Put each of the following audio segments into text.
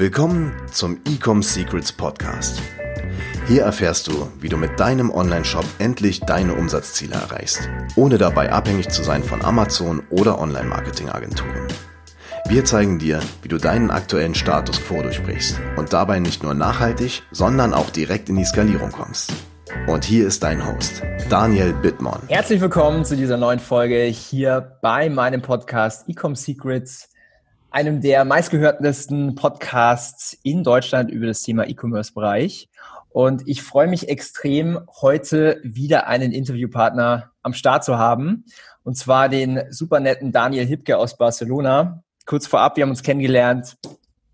Willkommen zum Ecom Secrets Podcast. Hier erfährst du, wie du mit deinem Online-Shop endlich deine Umsatzziele erreichst, ohne dabei abhängig zu sein von Amazon oder Online-Marketing-Agenturen. Wir zeigen dir, wie du deinen aktuellen Status quo durchbrichst und dabei nicht nur nachhaltig, sondern auch direkt in die Skalierung kommst. Und hier ist dein Host, Daniel Bittmann. Herzlich willkommen zu dieser neuen Folge hier bei meinem Podcast Ecom Secrets, einem der meistgehörtesten Podcasts in Deutschland über das Thema E-Commerce-Bereich. Und ich freue mich extrem, heute wieder einen Interviewpartner am Start zu haben. Und zwar den super netten Daniel Hipke aus Barcelona. Kurz vorab, wir haben uns kennengelernt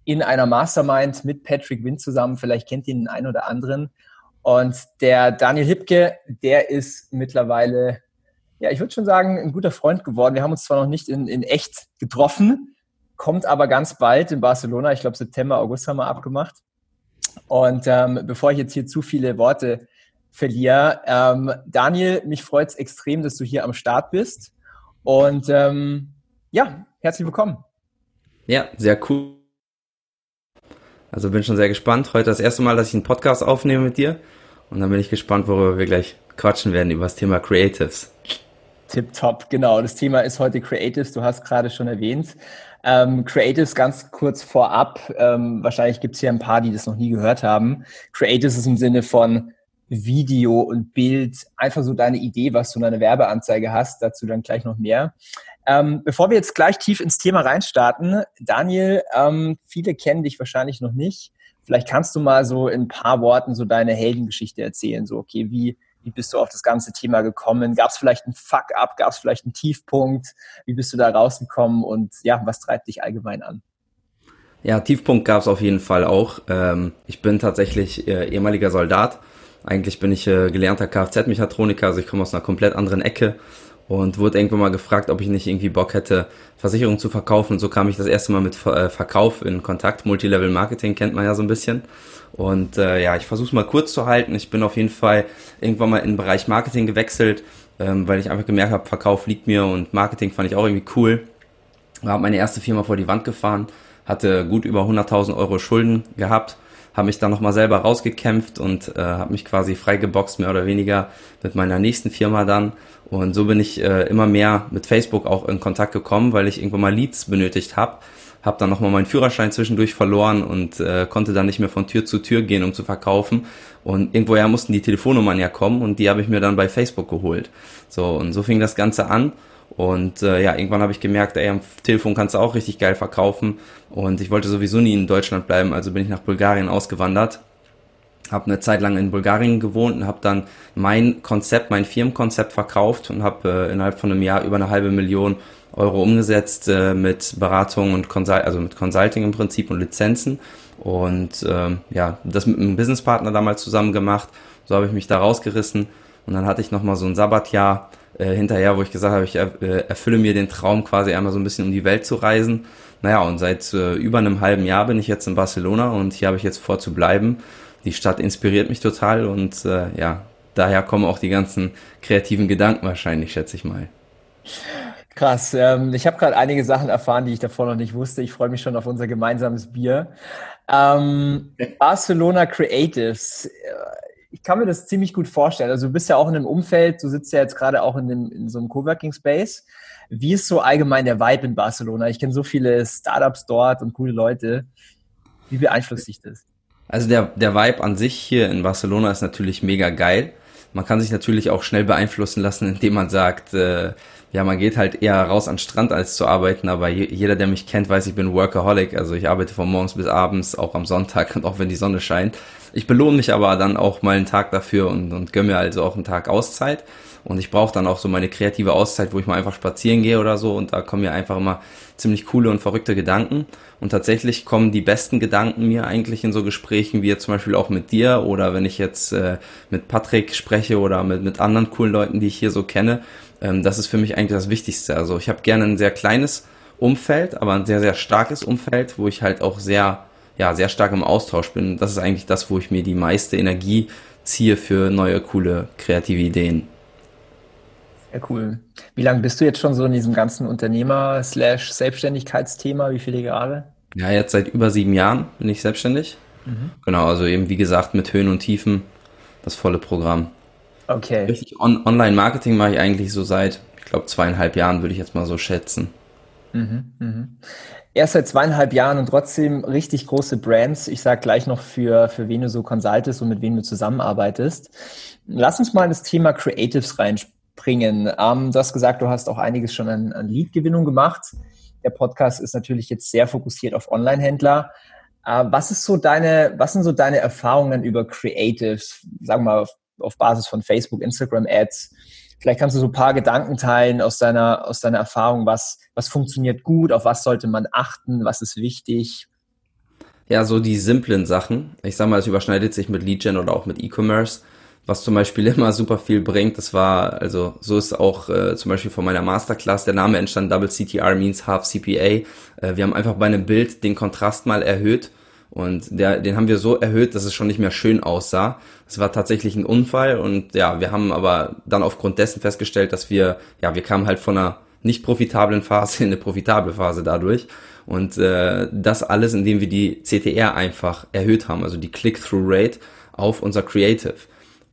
in einer Mastermind mit Patrick Wind zusammen. Vielleicht kennt ihr den einen oder anderen. Und der Daniel Hipke, der ist mittlerweile, ja, ich würde schon sagen, ein guter Freund geworden. Wir haben uns zwar noch nicht in, in echt getroffen, kommt aber ganz bald in Barcelona. Ich glaube, September, August haben wir abgemacht. Und ähm, bevor ich jetzt hier zu viele Worte verliere, ähm, Daniel, mich freut es extrem, dass du hier am Start bist. Und ähm, ja, herzlich willkommen. Ja, sehr cool. Also bin schon sehr gespannt. Heute das erste Mal, dass ich einen Podcast aufnehme mit dir. Und dann bin ich gespannt, worüber wir gleich quatschen werden, über das Thema Creatives. Tipptopp, genau. Das Thema ist heute Creatives. Du hast gerade schon erwähnt. Ähm, Creatives ganz kurz vorab. Ähm, wahrscheinlich gibt es hier ein paar, die das noch nie gehört haben. Creatives ist im Sinne von Video und Bild. Einfach so deine Idee, was du in einer Werbeanzeige hast. Dazu dann gleich noch mehr. Ähm, bevor wir jetzt gleich tief ins Thema reinstarten, Daniel, ähm, viele kennen dich wahrscheinlich noch nicht. Vielleicht kannst du mal so in ein paar Worten so deine Heldengeschichte erzählen. So, okay, wie, wie bist du auf das ganze Thema gekommen? Gab es vielleicht einen Fuck-up? Gab es vielleicht einen Tiefpunkt? Wie bist du da rausgekommen? Und ja, was treibt dich allgemein an? Ja, Tiefpunkt gab es auf jeden Fall auch. Ähm, ich bin tatsächlich äh, ehemaliger Soldat. Eigentlich bin ich äh, gelernter Kfz-Mechatroniker, also ich komme aus einer komplett anderen Ecke und wurde irgendwann mal gefragt, ob ich nicht irgendwie Bock hätte, Versicherungen zu verkaufen. Und so kam ich das erste Mal mit äh, Verkauf in Kontakt. Multilevel Marketing kennt man ja so ein bisschen. Und äh, ja, ich versuche es mal kurz zu halten. Ich bin auf jeden Fall irgendwann mal in den Bereich Marketing gewechselt, ähm, weil ich einfach gemerkt habe, Verkauf liegt mir und Marketing fand ich auch irgendwie cool. Habe meine erste Firma vor die Wand gefahren, hatte gut über 100.000 Euro Schulden gehabt habe mich dann nochmal selber rausgekämpft und äh, habe mich quasi freigeboxt, mehr oder weniger, mit meiner nächsten Firma dann. Und so bin ich äh, immer mehr mit Facebook auch in Kontakt gekommen, weil ich irgendwann mal Leads benötigt habe. Habe dann nochmal meinen Führerschein zwischendurch verloren und äh, konnte dann nicht mehr von Tür zu Tür gehen, um zu verkaufen. Und irgendwoher mussten die Telefonnummern ja kommen und die habe ich mir dann bei Facebook geholt. So, und so fing das Ganze an. Und äh, ja, irgendwann habe ich gemerkt, ey, am Telefon kannst du auch richtig geil verkaufen. Und ich wollte sowieso nie in Deutschland bleiben, also bin ich nach Bulgarien ausgewandert. Habe eine Zeit lang in Bulgarien gewohnt und habe dann mein Konzept, mein Firmenkonzept verkauft und habe äh, innerhalb von einem Jahr über eine halbe Million Euro umgesetzt äh, mit Beratung und Consult also mit Consulting im Prinzip und Lizenzen. Und ähm, ja, das mit einem Businesspartner damals zusammen gemacht. So habe ich mich da rausgerissen. Und dann hatte ich nochmal so ein Sabbatjahr äh, hinterher, wo ich gesagt habe, ich äh, erfülle mir den Traum, quasi einmal so ein bisschen um die Welt zu reisen. Naja, und seit äh, über einem halben Jahr bin ich jetzt in Barcelona und hier habe ich jetzt vor zu bleiben. Die Stadt inspiriert mich total und äh, ja, daher kommen auch die ganzen kreativen Gedanken wahrscheinlich, schätze ich mal. Krass. Ähm, ich habe gerade einige Sachen erfahren, die ich davor noch nicht wusste. Ich freue mich schon auf unser gemeinsames Bier. Ähm, Barcelona Creatives ich kann mir das ziemlich gut vorstellen. Also du bist ja auch in einem Umfeld, du sitzt ja jetzt gerade auch in, dem, in so einem Coworking Space. Wie ist so allgemein der Vibe in Barcelona? Ich kenne so viele Startups dort und coole Leute. Wie beeinflusst dich das? Also der, der Vibe an sich hier in Barcelona ist natürlich mega geil. Man kann sich natürlich auch schnell beeinflussen lassen, indem man sagt, äh, ja, man geht halt eher raus an den Strand als zu arbeiten, aber jeder, der mich kennt, weiß, ich bin Workaholic, also ich arbeite von morgens bis abends, auch am Sonntag und auch wenn die Sonne scheint. Ich belohne mich aber dann auch mal einen Tag dafür und, und gönne mir also auch einen Tag Auszeit. Und ich brauche dann auch so meine kreative Auszeit, wo ich mal einfach spazieren gehe oder so. Und da kommen mir einfach immer ziemlich coole und verrückte Gedanken. Und tatsächlich kommen die besten Gedanken mir eigentlich in so Gesprächen wie jetzt zum Beispiel auch mit dir oder wenn ich jetzt äh, mit Patrick spreche oder mit, mit anderen coolen Leuten, die ich hier so kenne. Ähm, das ist für mich eigentlich das Wichtigste. Also ich habe gerne ein sehr kleines Umfeld, aber ein sehr, sehr starkes Umfeld, wo ich halt auch sehr ja, sehr stark im Austausch bin. Das ist eigentlich das, wo ich mir die meiste Energie ziehe für neue, coole, kreative Ideen. Sehr cool. Wie lange bist du jetzt schon so in diesem ganzen Unternehmer-Selbstständigkeitsthema? Wie viele Jahre? Ja, jetzt seit über sieben Jahren bin ich selbstständig. Mhm. Genau, also eben wie gesagt mit Höhen und Tiefen das volle Programm. Okay. Richtig on Online-Marketing mache ich eigentlich so seit, ich glaube, zweieinhalb Jahren, würde ich jetzt mal so schätzen. Mhm, mhm. Erst seit zweieinhalb Jahren und trotzdem richtig große Brands. Ich sage gleich noch, für, für wen du so consultest und mit wem du zusammenarbeitest. Lass uns mal in das Thema Creatives reinspringen. Ähm, du hast gesagt, du hast auch einiges schon an, an Lead-Gewinnung gemacht. Der Podcast ist natürlich jetzt sehr fokussiert auf Online-Händler. Äh, was ist so deine, was sind so deine Erfahrungen über Creatives? Sagen wir mal auf, auf Basis von Facebook, Instagram Ads. Vielleicht kannst du so ein paar Gedanken teilen aus deiner, aus deiner Erfahrung. Was, was funktioniert gut? Auf was sollte man achten? Was ist wichtig? Ja, so die simplen Sachen. Ich sag mal, es überschneidet sich mit Lead Gen oder auch mit E-Commerce was zum Beispiel immer super viel bringt. Das war, also so ist auch äh, zum Beispiel von meiner Masterclass der Name entstanden, Double CTR means Half CPA. Äh, wir haben einfach bei einem Bild den Kontrast mal erhöht und der, den haben wir so erhöht, dass es schon nicht mehr schön aussah. Es war tatsächlich ein Unfall und ja, wir haben aber dann aufgrund dessen festgestellt, dass wir, ja, wir kamen halt von einer nicht profitablen Phase in eine profitable Phase dadurch. Und äh, das alles, indem wir die CTR einfach erhöht haben, also die Click-Through-Rate auf unser Creative.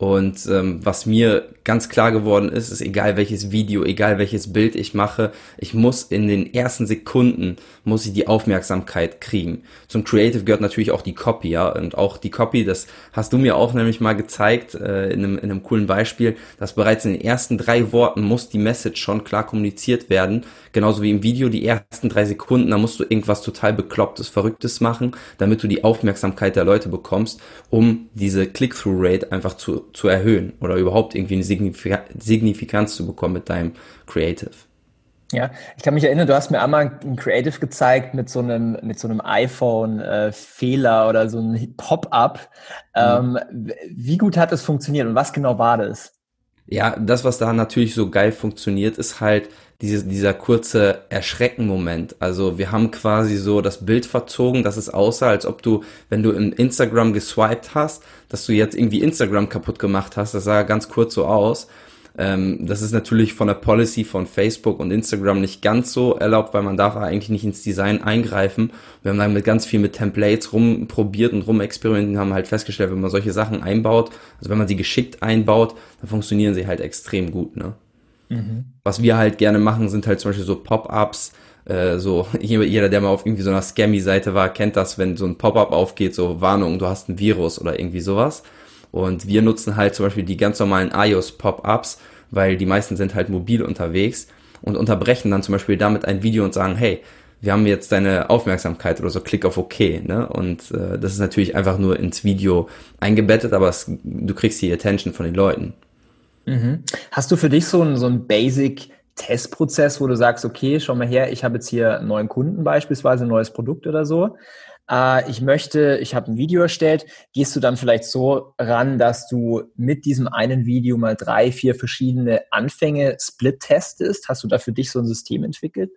Und ähm, was mir ganz klar geworden ist, ist egal welches Video, egal welches Bild ich mache, ich muss in den ersten Sekunden, muss ich die Aufmerksamkeit kriegen. Zum Creative gehört natürlich auch die Copy, ja, und auch die Copy, das hast du mir auch nämlich mal gezeigt, äh, in, einem, in einem coolen Beispiel, dass bereits in den ersten drei Worten muss die Message schon klar kommuniziert werden, genauso wie im Video die ersten drei Sekunden, da musst du irgendwas total beklopptes, verrücktes machen, damit du die Aufmerksamkeit der Leute bekommst, um diese Click-Through-Rate einfach zu, zu erhöhen oder überhaupt irgendwie eine Signifikanz zu bekommen mit deinem Creative. Ja, ich kann mich erinnern, du hast mir einmal ein Creative gezeigt mit so einem, mit so einem iPhone-Fehler äh, oder so einem Pop-up. Mhm. Ähm, wie gut hat das funktioniert und was genau war das? Ja, das, was da natürlich so geil funktioniert, ist halt diese, dieser kurze Erschrecken-Moment. Also wir haben quasi so das Bild verzogen, dass es aussah, als ob du, wenn du in Instagram geswiped hast, dass du jetzt irgendwie Instagram kaputt gemacht hast. Das sah ganz kurz so aus. Ähm, das ist natürlich von der Policy von Facebook und Instagram nicht ganz so erlaubt, weil man darf eigentlich nicht ins Design eingreifen. Wir haben dann mit ganz viel mit Templates rumprobiert und rumexperimentiert und haben halt festgestellt, wenn man solche Sachen einbaut, also wenn man sie geschickt einbaut, dann funktionieren sie halt extrem gut. Ne? Mhm. Was wir halt gerne machen, sind halt zum Beispiel so Pop-ups, äh, so jeder, der mal auf irgendwie so einer Scammy-Seite war, kennt das, wenn so ein Pop-up aufgeht, so Warnung, du hast ein Virus oder irgendwie sowas. Und wir nutzen halt zum Beispiel die ganz normalen iOS-Pop-ups, weil die meisten sind halt mobil unterwegs und unterbrechen dann zum Beispiel damit ein Video und sagen, hey, wir haben jetzt deine Aufmerksamkeit oder so, klick auf OK. Ne? Und äh, das ist natürlich einfach nur ins Video eingebettet, aber es, du kriegst die Attention von den Leuten. Mhm. Hast du für dich so einen, so einen Basic Testprozess, wo du sagst, okay, schau mal her, ich habe jetzt hier einen neuen Kunden beispielsweise, ein neues Produkt oder so. Äh, ich möchte, ich habe ein Video erstellt. Gehst du dann vielleicht so ran, dass du mit diesem einen Video mal drei, vier verschiedene Anfänge split testest? Hast du da für dich so ein System entwickelt?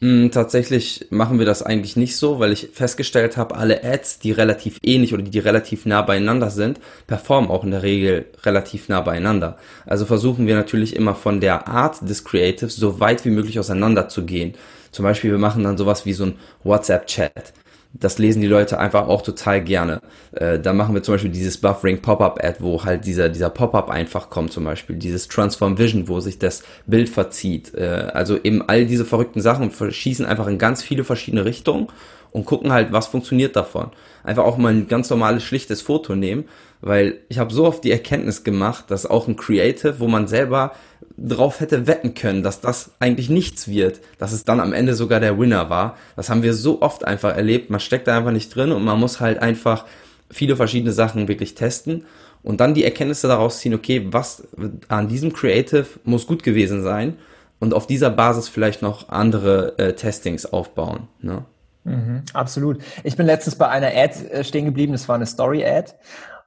Hm, tatsächlich machen wir das eigentlich nicht so, weil ich festgestellt habe, alle Ads, die relativ ähnlich oder die, relativ nah beieinander sind, performen auch in der Regel relativ nah beieinander. Also versuchen wir natürlich immer von der Art des Creatives so weit wie möglich auseinander zu gehen. Zum Beispiel, wir machen dann sowas wie so ein WhatsApp-Chat das lesen die Leute einfach auch total gerne. Äh, da machen wir zum Beispiel dieses Buffering Pop-Up Ad, wo halt dieser, dieser Pop-Up einfach kommt zum Beispiel. Dieses Transform Vision, wo sich das Bild verzieht. Äh, also eben all diese verrückten Sachen schießen einfach in ganz viele verschiedene Richtungen und gucken halt, was funktioniert davon. Einfach auch mal ein ganz normales, schlichtes Foto nehmen, weil ich habe so oft die Erkenntnis gemacht, dass auch ein Creative, wo man selber drauf hätte wetten können, dass das eigentlich nichts wird, dass es dann am Ende sogar der Winner war. Das haben wir so oft einfach erlebt. Man steckt da einfach nicht drin und man muss halt einfach viele verschiedene Sachen wirklich testen und dann die Erkenntnisse daraus ziehen, okay, was an diesem Creative muss gut gewesen sein und auf dieser Basis vielleicht noch andere äh, Testings aufbauen. Ne? Mhm, absolut. Ich bin letztens bei einer Ad äh, stehen geblieben, das war eine Story-Ad.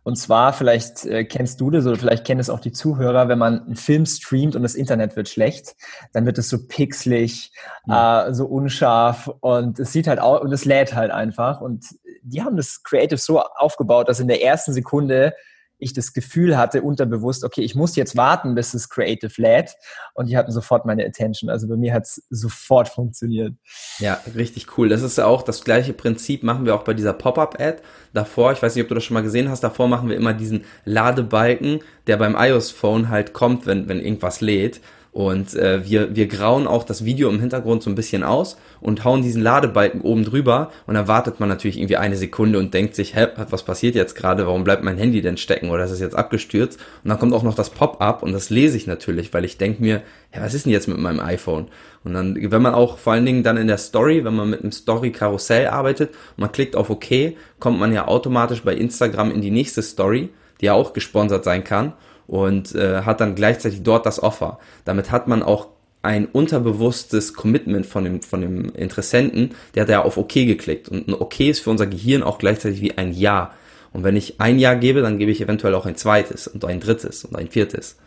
Und zwar, vielleicht äh, kennst du das oder vielleicht kennen es auch die Zuhörer, wenn man einen Film streamt und das Internet wird schlecht, dann wird es so pixelig, ja. äh, so unscharf und es sieht halt aus und es lädt halt einfach. Und die haben das Creative so aufgebaut, dass in der ersten Sekunde ich das Gefühl hatte, unterbewusst, okay, ich muss jetzt warten, bis es Creative lädt. Und die hatten sofort meine Attention. Also bei mir hat es sofort funktioniert. Ja, richtig cool. Das ist ja auch das gleiche Prinzip, machen wir auch bei dieser Pop-Up-Ad. Davor, ich weiß nicht, ob du das schon mal gesehen hast, davor machen wir immer diesen Ladebalken, der beim iOS-Phone halt kommt, wenn, wenn irgendwas lädt. Und äh, wir, wir grauen auch das Video im Hintergrund so ein bisschen aus und hauen diesen Ladebalken oben drüber und dann wartet man natürlich irgendwie eine Sekunde und denkt sich, hä, was passiert jetzt gerade, warum bleibt mein Handy denn stecken oder ist es jetzt abgestürzt? Und dann kommt auch noch das Pop-up und das lese ich natürlich, weil ich denke mir, ja, was ist denn jetzt mit meinem iPhone? Und dann, wenn man auch vor allen Dingen dann in der Story, wenn man mit einem Story-Karussell arbeitet man klickt auf OK, kommt man ja automatisch bei Instagram in die nächste Story, die ja auch gesponsert sein kann und äh, hat dann gleichzeitig dort das Offer. Damit hat man auch ein unterbewusstes Commitment von dem, von dem Interessenten, der hat ja auf OK geklickt. Und ein OK ist für unser Gehirn auch gleichzeitig wie ein Ja. Und wenn ich ein Ja gebe, dann gebe ich eventuell auch ein zweites und ein drittes und ein viertes.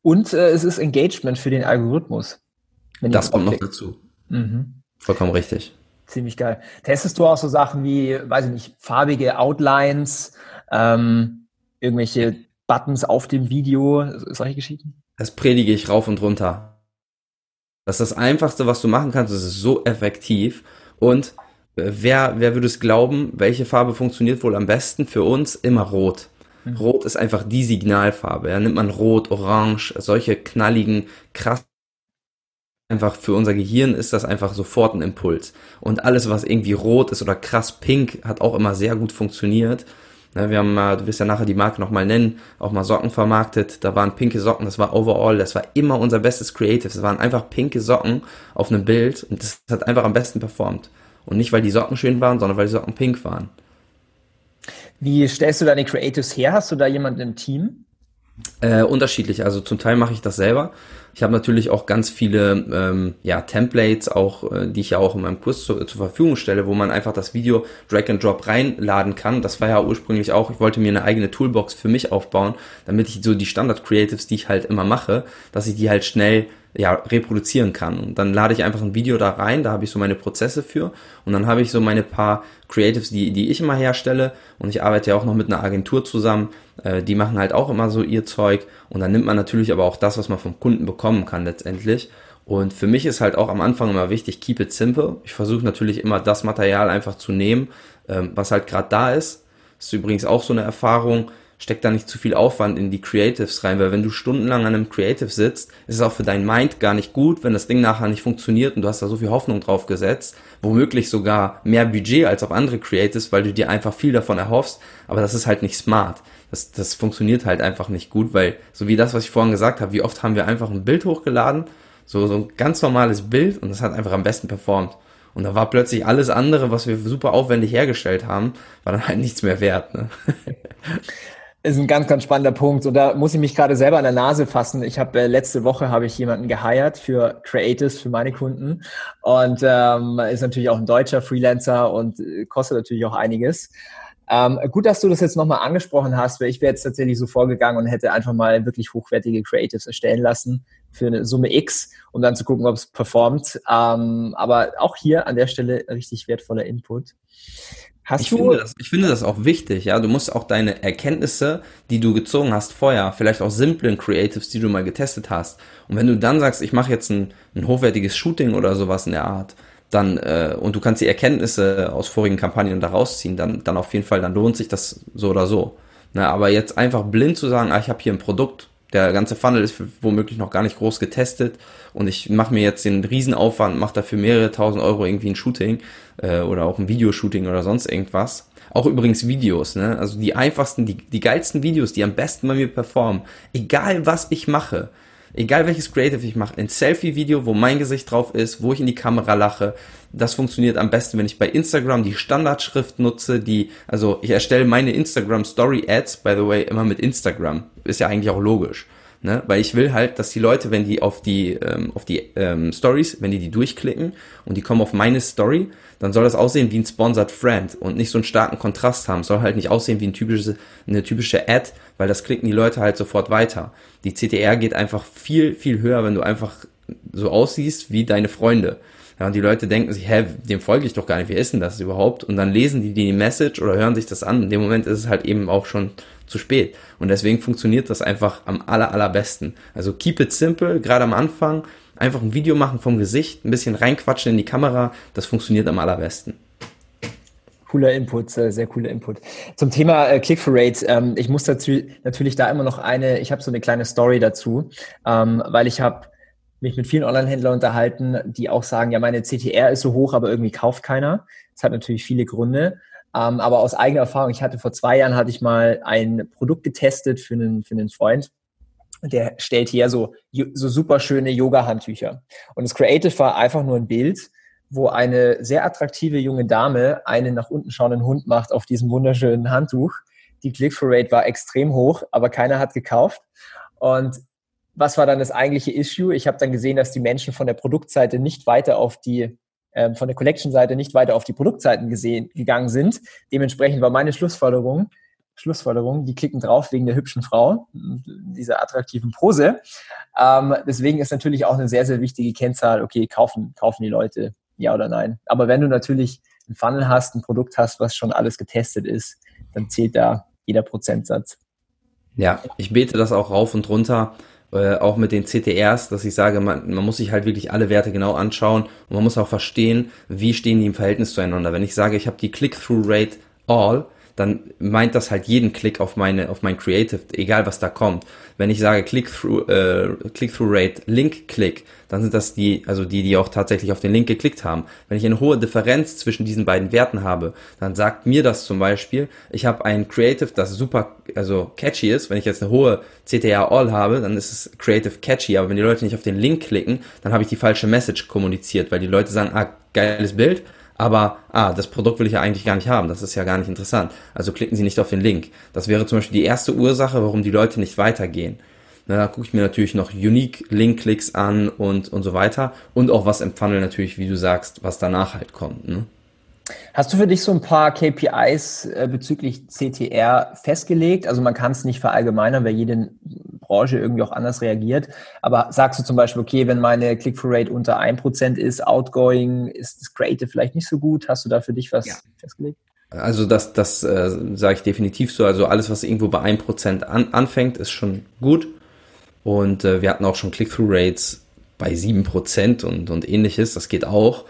Und äh, es ist Engagement für den Algorithmus. das kommt noch dazu. Mhm. Vollkommen richtig. Ziemlich geil. Testest du auch so Sachen wie, weiß ich nicht, farbige Outlines, ähm, irgendwelche Buttons auf dem Video, solche Geschichten? Das predige ich rauf und runter. Das ist das Einfachste, was du machen kannst. Es ist so effektiv. Und äh, wer, wer würde es glauben, welche Farbe funktioniert wohl am besten? Für uns immer rot. Mhm. Rot ist einfach die Signalfarbe. Ja, nimmt man rot, orange, solche knalligen, krass. Einfach für unser Gehirn ist das einfach sofort ein Impuls. Und alles, was irgendwie rot ist oder krass pink, hat auch immer sehr gut funktioniert. Ne, wir haben mal, du wirst ja nachher die Marke nochmal nennen, auch mal Socken vermarktet. Da waren pinke Socken, das war overall, das war immer unser bestes Creative. Das waren einfach pinke Socken auf einem Bild und das hat einfach am besten performt. Und nicht, weil die Socken schön waren, sondern weil die Socken pink waren. Wie stellst du deine Creatives her? Hast du da jemanden im Team? Äh, unterschiedlich. Also zum Teil mache ich das selber. Ich habe natürlich auch ganz viele ähm, ja, Templates, auch äh, die ich ja auch in meinem Kurs zu, zur Verfügung stelle, wo man einfach das Video Drag and Drop reinladen kann. Das war ja ursprünglich auch, ich wollte mir eine eigene Toolbox für mich aufbauen, damit ich so die Standard Creatives, die ich halt immer mache, dass ich die halt schnell ja, reproduzieren kann. Und dann lade ich einfach ein Video da rein, da habe ich so meine Prozesse für und dann habe ich so meine paar Creatives, die, die ich immer herstelle und ich arbeite ja auch noch mit einer Agentur zusammen, äh, die machen halt auch immer so ihr Zeug und dann nimmt man natürlich aber auch das, was man vom Kunden bekommen kann letztendlich. Und für mich ist halt auch am Anfang immer wichtig, keep it simple. Ich versuche natürlich immer das Material einfach zu nehmen, ähm, was halt gerade da ist. Das ist übrigens auch so eine Erfahrung steck da nicht zu viel Aufwand in die Creatives rein, weil wenn du stundenlang an einem Creative sitzt, ist es auch für dein Mind gar nicht gut, wenn das Ding nachher nicht funktioniert und du hast da so viel Hoffnung drauf gesetzt, womöglich sogar mehr Budget als auf andere Creatives, weil du dir einfach viel davon erhoffst, aber das ist halt nicht smart. Das, das funktioniert halt einfach nicht gut, weil so wie das, was ich vorhin gesagt habe, wie oft haben wir einfach ein Bild hochgeladen, so, so ein ganz normales Bild und das hat einfach am besten performt. Und da war plötzlich alles andere, was wir super aufwendig hergestellt haben, war dann halt nichts mehr wert. Ne? ist ein ganz, ganz spannender Punkt. Und da muss ich mich gerade selber an der Nase fassen. Ich habe äh, letzte Woche habe ich jemanden geheiert für Creatives für meine Kunden und ähm, ist natürlich auch ein deutscher Freelancer und äh, kostet natürlich auch einiges. Ähm, gut, dass du das jetzt nochmal angesprochen hast, weil ich wäre jetzt tatsächlich so vorgegangen und hätte einfach mal wirklich hochwertige Creatives erstellen lassen für eine Summe X, um dann zu gucken, ob es performt. Ähm, aber auch hier an der Stelle richtig wertvoller Input. Hast ich, du finde das, ich finde das auch wichtig, ja. Du musst auch deine Erkenntnisse, die du gezogen hast vorher, vielleicht auch simplen Creatives, die du mal getestet hast. Und wenn du dann sagst, ich mache jetzt ein, ein hochwertiges Shooting oder sowas in der Art, dann äh, und du kannst die Erkenntnisse aus vorigen Kampagnen da rausziehen, dann, dann auf jeden Fall, dann lohnt sich das so oder so. Na, aber jetzt einfach blind zu sagen, ah, ich habe hier ein Produkt, der ganze Funnel ist womöglich noch gar nicht groß getestet und ich mache mir jetzt den Riesenaufwand, mache dafür mehrere tausend Euro irgendwie ein Shooting äh, oder auch ein Videoshooting oder sonst irgendwas. Auch übrigens Videos, ne? Also die einfachsten, die, die geilsten Videos, die am besten bei mir performen. Egal was ich mache, egal welches Creative ich mache, ein Selfie-Video, wo mein Gesicht drauf ist, wo ich in die Kamera lache, das funktioniert am besten, wenn ich bei Instagram die Standardschrift nutze, die, also ich erstelle meine Instagram Story Ads, by the way, immer mit Instagram. Ist ja eigentlich auch logisch. Ne? Weil ich will halt, dass die Leute, wenn die auf die, ähm, auf die ähm, Stories, wenn die die durchklicken und die kommen auf meine Story, dann soll das aussehen wie ein Sponsored Friend und nicht so einen starken Kontrast haben. Soll halt nicht aussehen wie ein typische, eine typische Ad, weil das klicken die Leute halt sofort weiter. Die CTR geht einfach viel, viel höher, wenn du einfach so aussiehst wie deine Freunde. Ja, und die Leute denken sich, hä, dem folge ich doch gar nicht, wie ist denn das überhaupt? Und dann lesen die die Message oder hören sich das an. In dem Moment ist es halt eben auch schon zu spät. Und deswegen funktioniert das einfach am aller, allerbesten. Also keep it simple, gerade am Anfang. Einfach ein Video machen vom Gesicht, ein bisschen reinquatschen in die Kamera. Das funktioniert am allerbesten. Cooler Input, sehr cooler Input. Zum Thema äh, Click-through-Rate, ähm, ich muss dazu natürlich da immer noch eine, ich habe so eine kleine Story dazu, ähm, weil ich habe mich mit vielen Online-Händlern unterhalten, die auch sagen, ja, meine CTR ist so hoch, aber irgendwie kauft keiner. Das hat natürlich viele Gründe. Ähm, aber aus eigener Erfahrung, ich hatte vor zwei Jahren, hatte ich mal ein Produkt getestet für einen, für einen Freund. Der stellt hier so, so super schöne Yoga-Handtücher. Und das Creative war einfach nur ein Bild, wo eine sehr attraktive junge Dame einen nach unten schauenden Hund macht auf diesem wunderschönen Handtuch. Die Click-through-Rate war extrem hoch, aber keiner hat gekauft. Und was war dann das eigentliche Issue? Ich habe dann gesehen, dass die Menschen von der Produktseite nicht weiter auf die ähm, von der Collection-Seite nicht weiter auf die Produktseiten gesehen, gegangen sind. Dementsprechend war meine Schlussfolgerung, Schlussfolgerung, die klicken drauf wegen der hübschen Frau, dieser attraktiven Pose. Ähm, deswegen ist natürlich auch eine sehr, sehr wichtige Kennzahl, okay, kaufen, kaufen die Leute, ja oder nein. Aber wenn du natürlich einen Funnel hast, ein Produkt hast, was schon alles getestet ist, dann zählt da jeder Prozentsatz. Ja, ich bete das auch rauf und runter äh, auch mit den CTRs, dass ich sage, man, man muss sich halt wirklich alle Werte genau anschauen und man muss auch verstehen, wie stehen die im Verhältnis zueinander. Wenn ich sage, ich habe die Click-Through-Rate all, dann meint das halt jeden Klick auf meine auf mein Creative, egal was da kommt. Wenn ich sage Click-through äh, Click-through Rate Link-Click, dann sind das die also die die auch tatsächlich auf den Link geklickt haben. Wenn ich eine hohe Differenz zwischen diesen beiden Werten habe, dann sagt mir das zum Beispiel, ich habe ein Creative, das super also catchy ist. Wenn ich jetzt eine hohe CTR All habe, dann ist es Creative catchy, aber wenn die Leute nicht auf den Link klicken, dann habe ich die falsche Message kommuniziert, weil die Leute sagen, ah geiles Bild, aber, ah, das Produkt will ich ja eigentlich gar nicht haben, das ist ja gar nicht interessant. Also klicken Sie nicht auf den Link. Das wäre zum Beispiel die erste Ursache, warum die Leute nicht weitergehen. Na, da gucke ich mir natürlich noch Unique Link-Klicks an und, und so weiter. Und auch was im Funnel natürlich, wie du sagst, was danach halt kommt. Ne? Hast du für dich so ein paar KPIs äh, bezüglich CTR festgelegt? Also man kann es nicht verallgemeinern, weil jede Branche irgendwie auch anders reagiert. Aber sagst du zum Beispiel, okay, wenn meine Click-Through-Rate unter 1% ist, outgoing, ist das Creative vielleicht nicht so gut? Hast du da für dich was ja. festgelegt? Also das, das äh, sage ich definitiv so. Also alles, was irgendwo bei 1% an, anfängt, ist schon gut. Und äh, wir hatten auch schon Click-Through-Rates bei 7% und, und ähnliches. Das geht auch.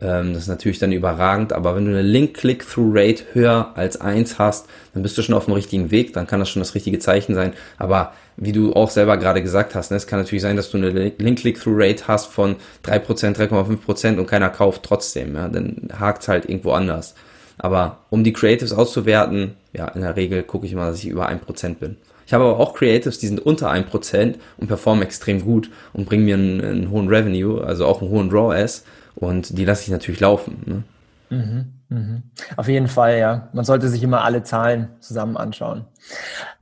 Ähm, das ist natürlich dann überragend, aber wenn du eine Link-Click-Through-Rate höher als 1 hast, dann bist du schon auf dem richtigen Weg, dann kann das schon das richtige Zeichen sein. Aber wie du auch selber gerade gesagt hast, ne, es kann natürlich sein, dass du eine Link-Click-Through-Rate hast von 3%, 3,5% und keiner kauft trotzdem. Ja, dann hakt halt irgendwo anders. Aber um die Creatives auszuwerten, ja, in der Regel gucke ich immer, dass ich über 1% bin. Ich habe aber auch Creatives, die sind unter 1% und performen extrem gut und bringen mir einen, einen hohen Revenue, also auch einen hohen RAW-S und die lasse ich natürlich laufen. Ne? Mhm, mh. Auf jeden Fall, ja. Man sollte sich immer alle Zahlen zusammen anschauen.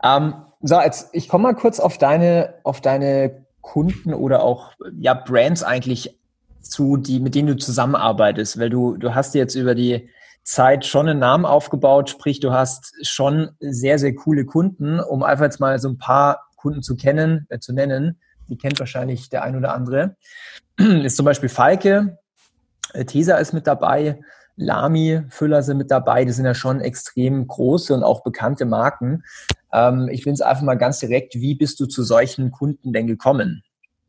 Ähm, so, jetzt, ich komme mal kurz auf deine, auf deine Kunden oder auch ja, Brands eigentlich zu, die, mit denen du zusammenarbeitest, weil du, du hast jetzt über die Zeit schon einen Namen aufgebaut, sprich, du hast schon sehr, sehr coole Kunden, um einfach jetzt mal so ein paar Kunden zu kennen, äh, zu nennen. Die kennt wahrscheinlich der ein oder andere. Ist zum Beispiel Falke, Tesa ist mit dabei, Lami, Füller sind mit dabei. Das sind ja schon extrem große und auch bekannte Marken. Ähm, ich finde es einfach mal ganz direkt, wie bist du zu solchen Kunden denn gekommen?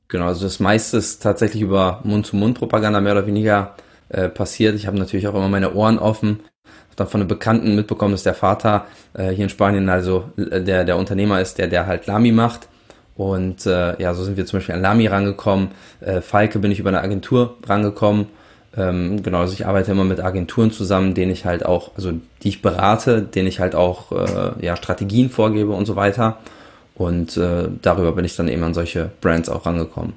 Genau, also das meiste ist tatsächlich über Mund-zu-Mund-Propaganda mehr oder weniger äh, passiert. Ich habe natürlich auch immer meine Ohren offen. Hab dann von einem Bekannten mitbekommen, dass der Vater äh, hier in Spanien also äh, der, der Unternehmer ist, der, der halt Lami macht. Und äh, ja, so sind wir zum Beispiel an Lami rangekommen. Äh, Falke bin ich über eine Agentur rangekommen ähm, genau, also ich arbeite immer mit Agenturen zusammen, denen ich halt auch, also die ich berate, denen ich halt auch äh, ja, Strategien vorgebe und so weiter. Und äh, darüber bin ich dann eben an solche Brands auch rangekommen.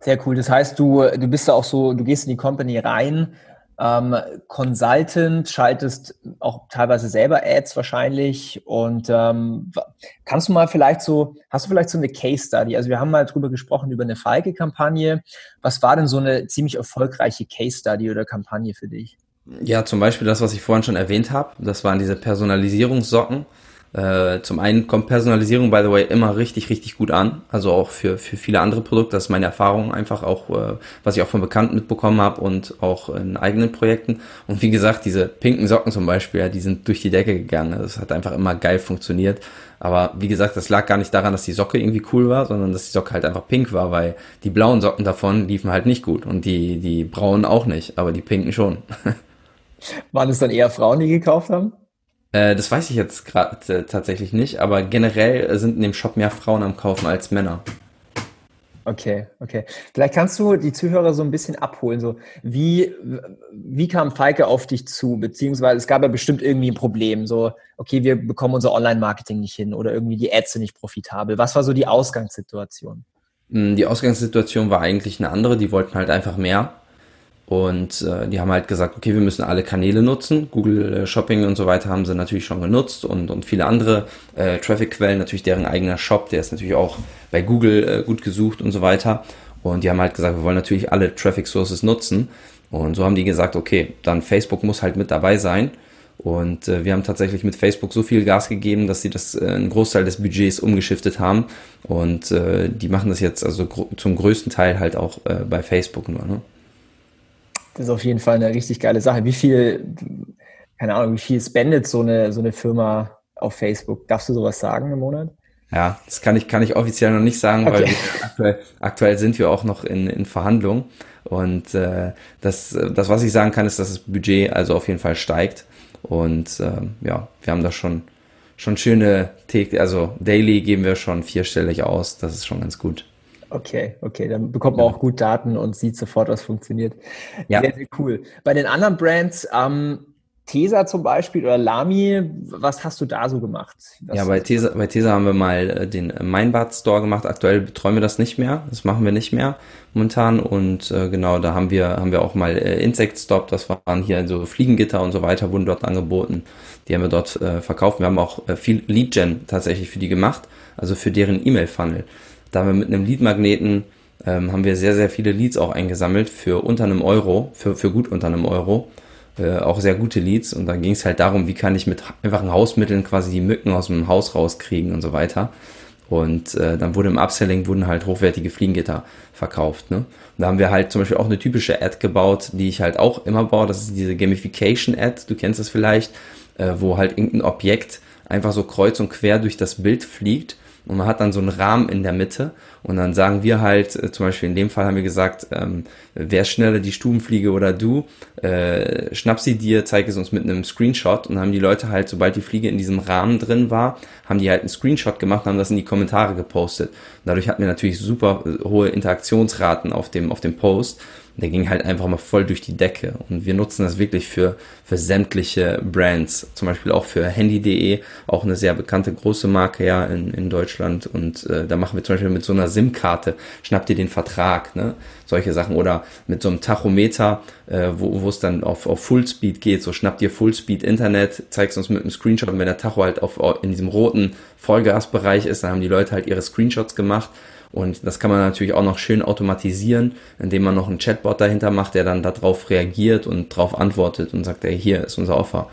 Sehr cool. Das heißt, du, du bist da auch so, du gehst in die Company rein ähm, Consultant, schaltest auch teilweise selber Ads wahrscheinlich. Und ähm, kannst du mal vielleicht so, hast du vielleicht so eine Case Study? Also wir haben mal drüber gesprochen, über eine Falke-Kampagne. Was war denn so eine ziemlich erfolgreiche Case Study oder Kampagne für dich? Ja, zum Beispiel das, was ich vorhin schon erwähnt habe. Das waren diese Personalisierungssocken. Äh, zum einen kommt Personalisierung, by the way, immer richtig, richtig gut an. Also auch für, für viele andere Produkte. Das ist meine Erfahrung einfach auch, äh, was ich auch von Bekannten mitbekommen habe und auch in eigenen Projekten. Und wie gesagt, diese pinken Socken zum Beispiel, ja, die sind durch die Decke gegangen. Das hat einfach immer geil funktioniert. Aber wie gesagt, das lag gar nicht daran, dass die Socke irgendwie cool war, sondern dass die Socke halt einfach pink war, weil die blauen Socken davon liefen halt nicht gut und die, die braunen auch nicht, aber die pinken schon. Waren es dann eher Frauen, die gekauft haben? Äh, das weiß ich jetzt gerade äh, tatsächlich nicht, aber generell sind in dem Shop mehr Frauen am Kaufen als Männer. Okay, okay. Vielleicht kannst du die Zuhörer so ein bisschen abholen. So, wie, wie kam Falke auf dich zu? Beziehungsweise es gab ja bestimmt irgendwie ein Problem. So, okay, wir bekommen unser Online-Marketing nicht hin oder irgendwie die Ads sind nicht profitabel. Was war so die Ausgangssituation? Hm, die Ausgangssituation war eigentlich eine andere. Die wollten halt einfach mehr. Und äh, die haben halt gesagt, okay, wir müssen alle Kanäle nutzen. Google äh, Shopping und so weiter haben sie natürlich schon genutzt und, und viele andere äh, Traffic-Quellen, natürlich deren eigener Shop, der ist natürlich auch bei Google äh, gut gesucht und so weiter. Und die haben halt gesagt, wir wollen natürlich alle Traffic Sources nutzen. Und so haben die gesagt, okay, dann Facebook muss halt mit dabei sein. Und äh, wir haben tatsächlich mit Facebook so viel Gas gegeben, dass sie das äh, einen Großteil des Budgets umgeschiftet haben. Und äh, die machen das jetzt also gr zum größten Teil halt auch äh, bei Facebook nur. Ne? Das ist auf jeden Fall eine richtig geile Sache. Wie viel, keine Ahnung, wie viel spendet so eine, so eine Firma auf Facebook? Darfst du sowas sagen im Monat? Ja, das kann ich, kann ich offiziell noch nicht sagen, okay. weil aktuell, aktuell sind wir auch noch in, in Verhandlungen. Und äh, das, das, was ich sagen kann, ist, dass das Budget also auf jeden Fall steigt. Und äh, ja, wir haben da schon, schon schöne, also daily geben wir schon vierstellig aus. Das ist schon ganz gut. Okay, okay, dann bekommt man auch gut Daten und sieht sofort, was funktioniert. Ja. Sehr, sehr cool. Bei den anderen Brands, ähm, Tesa zum Beispiel oder Lami, was hast du da so gemacht? Was ja, bei Tesa, bei Tesa haben wir mal äh, den Meinbad Store gemacht. Aktuell betreuen wir das nicht mehr. Das machen wir nicht mehr momentan. Und äh, genau, da haben wir, haben wir auch mal äh, Insect Stop. Das waren hier so Fliegengitter und so weiter, wurden dort angeboten. Die haben wir dort äh, verkauft. Wir haben auch äh, viel Lead Gen tatsächlich für die gemacht. Also für deren E-Mail-Funnel. Da haben wir mit einem Lead-Magneten ähm, haben wir sehr, sehr viele Leads auch eingesammelt für unter einem Euro, für, für gut unter einem Euro. Äh, auch sehr gute Leads. Und dann ging es halt darum, wie kann ich mit einfachen Hausmitteln quasi die Mücken aus dem Haus rauskriegen und so weiter. Und äh, dann wurde im Upselling wurden halt hochwertige Fliegengitter verkauft. Ne? Und da haben wir halt zum Beispiel auch eine typische Ad gebaut, die ich halt auch immer baue. Das ist diese Gamification-Ad, du kennst das vielleicht, äh, wo halt irgendein Objekt einfach so kreuz und quer durch das Bild fliegt und man hat dann so einen Rahmen in der Mitte und dann sagen wir halt, äh, zum Beispiel in dem Fall haben wir gesagt, ähm, wer schneller die Stubenfliege oder du, äh, schnapp sie dir, zeig es uns mit einem Screenshot und haben die Leute halt, sobald die Fliege in diesem Rahmen drin war, haben die halt einen Screenshot gemacht und haben das in die Kommentare gepostet. Und dadurch hatten wir natürlich super äh, hohe Interaktionsraten auf dem, auf dem Post der ging halt einfach mal voll durch die Decke. Und wir nutzen das wirklich für, für sämtliche Brands. Zum Beispiel auch für Handy.de, auch eine sehr bekannte große Marke ja in, in Deutschland. Und äh, da machen wir zum Beispiel mit so einer SIM-Karte, schnappt ihr den Vertrag, ne? Solche Sachen. Oder mit so einem Tachometer, äh, wo, es dann auf, auf Fullspeed geht, so schnappt ihr Fullspeed Internet, zeigst uns mit einem Screenshot und wenn der Tacho halt auf, in diesem roten Vollgasbereich ist, dann haben die Leute halt ihre Screenshots gemacht und das kann man natürlich auch noch schön automatisieren, indem man noch einen Chatbot dahinter macht, der dann darauf reagiert und darauf antwortet und sagt, ey, hier ist unser Offer.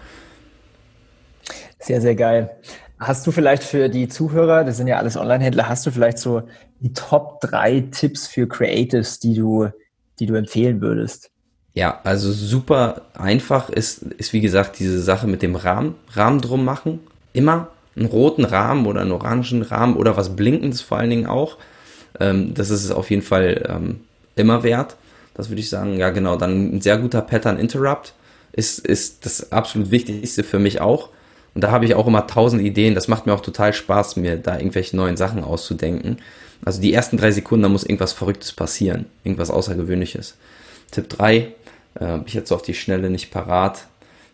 Sehr, sehr geil. Hast du vielleicht für die Zuhörer, das sind ja alles Online-Händler, hast du vielleicht so die Top drei Tipps für Creatives, die du, die du empfehlen würdest? Ja, also super einfach ist, ist wie gesagt diese Sache mit dem Rahmen, Rahmen drum machen. Immer einen roten Rahmen oder einen orangen Rahmen oder was Blinkendes vor allen Dingen auch. Ähm, das ist es auf jeden Fall ähm, immer wert. Das würde ich sagen. Ja, genau. Dann ein sehr guter Pattern Interrupt ist, ist das absolut Wichtigste für mich auch. Und da habe ich auch immer tausend Ideen. Das macht mir auch total Spaß, mir da irgendwelche neuen Sachen auszudenken. Also die ersten drei Sekunden, da muss irgendwas Verrücktes passieren. Irgendwas Außergewöhnliches. Tipp drei äh, habe ich jetzt auf die Schnelle nicht parat.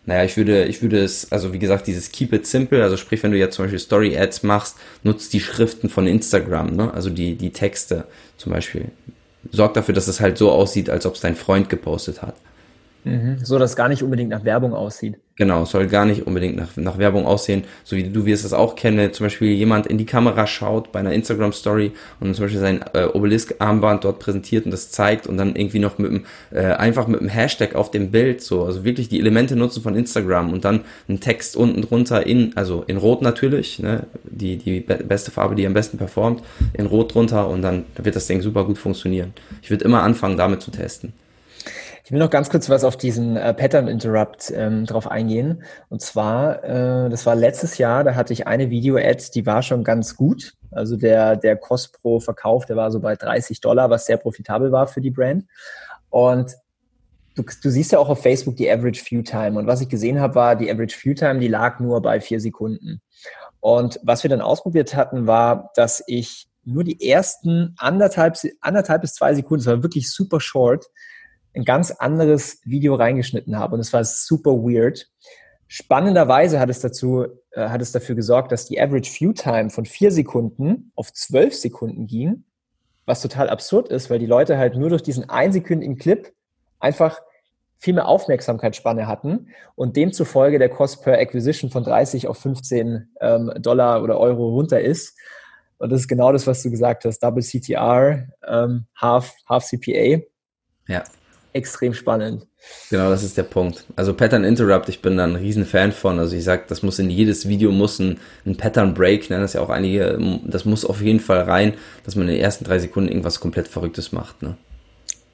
Naja, ich würde, ich würde es, also wie gesagt, dieses Keep it simple, also sprich, wenn du jetzt zum Beispiel Story Ads machst, nutzt die Schriften von Instagram, ne? Also die, die Texte zum Beispiel. Sorg dafür, dass es halt so aussieht, als ob es dein Freund gepostet hat. Mhm. So, dass gar nicht unbedingt nach Werbung aussieht. Genau, soll gar nicht unbedingt nach, nach Werbung aussehen, so wie du wirst es auch kennen. Zum Beispiel jemand in die Kamera schaut bei einer Instagram-Story und zum Beispiel sein äh, Obelisk-Armband dort präsentiert und das zeigt und dann irgendwie noch mit dem, äh, einfach mit dem Hashtag auf dem Bild so, also wirklich die Elemente nutzen von Instagram und dann einen Text unten drunter in, also in Rot natürlich, ne, die, die beste Farbe, die am besten performt, in Rot drunter und dann wird das Ding super gut funktionieren. Ich würde immer anfangen, damit zu testen. Ich will noch ganz kurz was auf diesen äh, Pattern Interrupt ähm, drauf eingehen. Und zwar, äh, das war letztes Jahr, da hatte ich eine Video-Ad, die war schon ganz gut. Also der, der Cost pro Verkauf, der war so bei 30 Dollar, was sehr profitabel war für die Brand. Und du, du siehst ja auch auf Facebook die Average View Time. Und was ich gesehen habe, war, die Average View Time, die lag nur bei vier Sekunden. Und was wir dann ausprobiert hatten, war, dass ich nur die ersten anderthalb, anderthalb bis zwei Sekunden, das war wirklich super short, ein ganz anderes Video reingeschnitten habe. Und es war super weird. Spannenderweise hat es dazu, äh, hat es dafür gesorgt, dass die Average View Time von vier Sekunden auf zwölf Sekunden ging, was total absurd ist, weil die Leute halt nur durch diesen einsekündigen Clip einfach viel mehr Aufmerksamkeitsspanne hatten und demzufolge der Cost per Acquisition von 30 auf 15 ähm, Dollar oder Euro runter ist. Und das ist genau das, was du gesagt hast. Double CTR, ähm, half, half CPA. Ja. Extrem spannend. Genau, das ist der Punkt. Also Pattern Interrupt, ich bin da ein riesen Fan von. Also ich sag, das muss in jedes Video muss ein, ein Pattern Break, nennen das ja auch einige, das muss auf jeden Fall rein, dass man in den ersten drei Sekunden irgendwas komplett Verrücktes macht. Ne?